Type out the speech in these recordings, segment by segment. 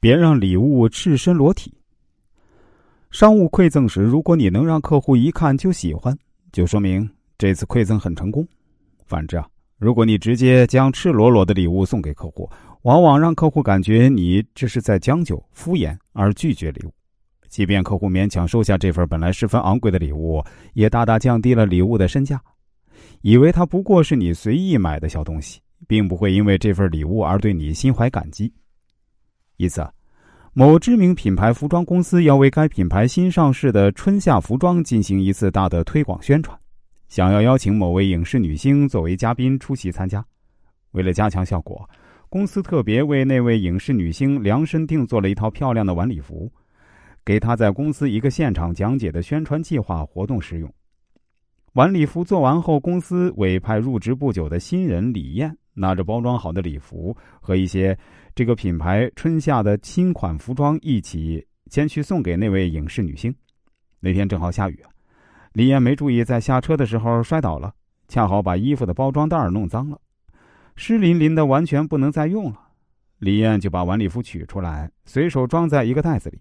别让礼物赤身裸体。商务馈赠时，如果你能让客户一看就喜欢，就说明这次馈赠很成功。反之啊，如果你直接将赤裸裸的礼物送给客户，往往让客户感觉你这是在将就、敷衍而拒绝礼物。即便客户勉强收下这份本来十分昂贵的礼物，也大大降低了礼物的身价，以为它不过是你随意买的小东西，并不会因为这份礼物而对你心怀感激。一次，某知名品牌服装公司要为该品牌新上市的春夏服装进行一次大的推广宣传，想要邀请某位影视女星作为嘉宾出席参加。为了加强效果，公司特别为那位影视女星量身定做了一套漂亮的晚礼服，给她在公司一个现场讲解的宣传计划活动使用。晚礼服做完后，公司委派入职不久的新人李艳。拿着包装好的礼服和一些这个品牌春夏的新款服装一起前去送给那位影视女星。那天正好下雨，李艳没注意，在下车的时候摔倒了，恰好把衣服的包装袋弄脏了，湿淋淋的，完全不能再用了。李艳就把晚礼服取出来，随手装在一个袋子里。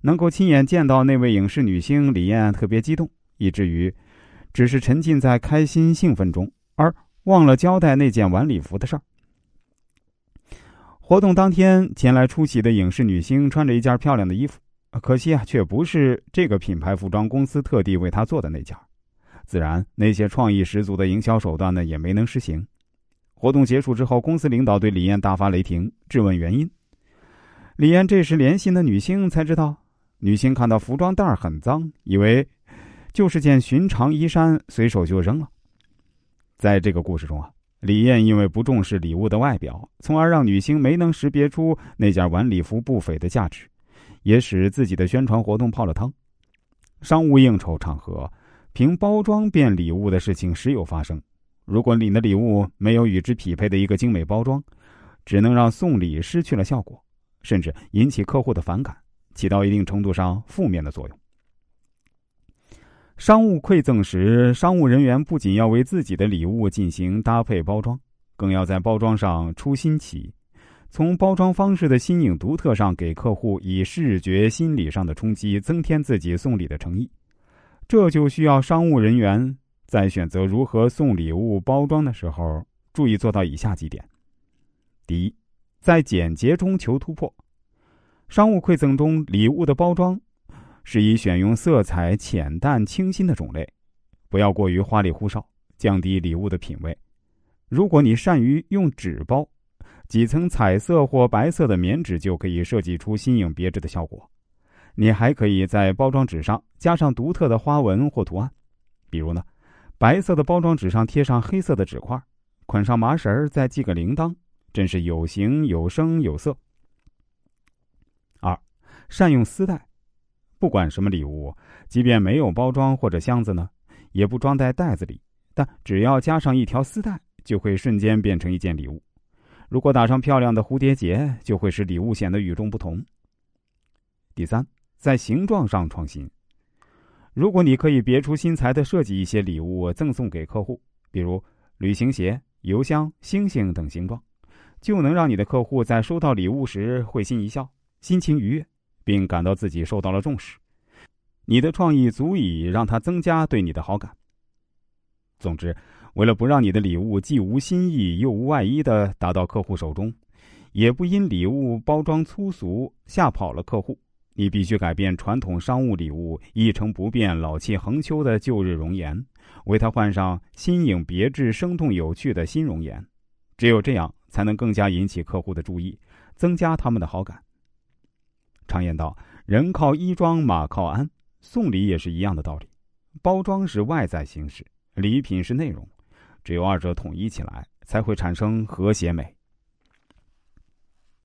能够亲眼见到那位影视女星，李艳特别激动，以至于只是沉浸在开心兴奋中，而。忘了交代那件晚礼服的事儿。活动当天前来出席的影视女星穿着一件漂亮的衣服，可惜啊，却不是这个品牌服装公司特地为她做的那件。自然，那些创意十足的营销手段呢，也没能实行。活动结束之后，公司领导对李艳大发雷霆，质问原因。李艳这时联系的女星才知道，女星看到服装袋很脏，以为就是件寻常衣衫，随手就扔了。在这个故事中啊，李艳因为不重视礼物的外表，从而让女星没能识别出那件晚礼服不菲的价值，也使自己的宣传活动泡了汤。商务应酬场合，凭包装变礼物的事情时有发生。如果你的礼物没有与之匹配的一个精美包装，只能让送礼失去了效果，甚至引起客户的反感，起到一定程度上负面的作用。商务馈赠时，商务人员不仅要为自己的礼物进行搭配包装，更要在包装上出新奇，从包装方式的新颖独特上给客户以视觉、心理上的冲击，增添自己送礼的诚意。这就需要商务人员在选择如何送礼物包装的时候，注意做到以下几点：第一，在简洁中求突破。商务馈赠中，礼物的包装。适宜选用色彩浅淡、清新的种类，不要过于花里胡哨，降低礼物的品味。如果你善于用纸包，几层彩色或白色的棉纸就可以设计出新颖别致的效果。你还可以在包装纸上加上独特的花纹或图案，比如呢，白色的包装纸上贴上黑色的纸块，捆上麻绳再系个铃铛，真是有形有声有色。二，善用丝带。不管什么礼物，即便没有包装或者箱子呢，也不装在袋子里，但只要加上一条丝带，就会瞬间变成一件礼物。如果打上漂亮的蝴蝶结，就会使礼物显得与众不同。第三，在形状上创新。如果你可以别出心裁的设计一些礼物赠送给客户，比如旅行鞋、邮箱、星星等形状，就能让你的客户在收到礼物时会心一笑，心情愉悦。并感到自己受到了重视，你的创意足以让他增加对你的好感。总之，为了不让你的礼物既无新意又无外衣的达到客户手中，也不因礼物包装粗俗吓跑了客户，你必须改变传统商务礼物一成不变、老气横秋的旧日容颜，为他换上新颖别致、生动有趣的新容颜。只有这样，才能更加引起客户的注意，增加他们的好感。常言道：“人靠衣装，马靠鞍。”送礼也是一样的道理。包装是外在形式，礼品是内容，只有二者统一起来，才会产生和谐美。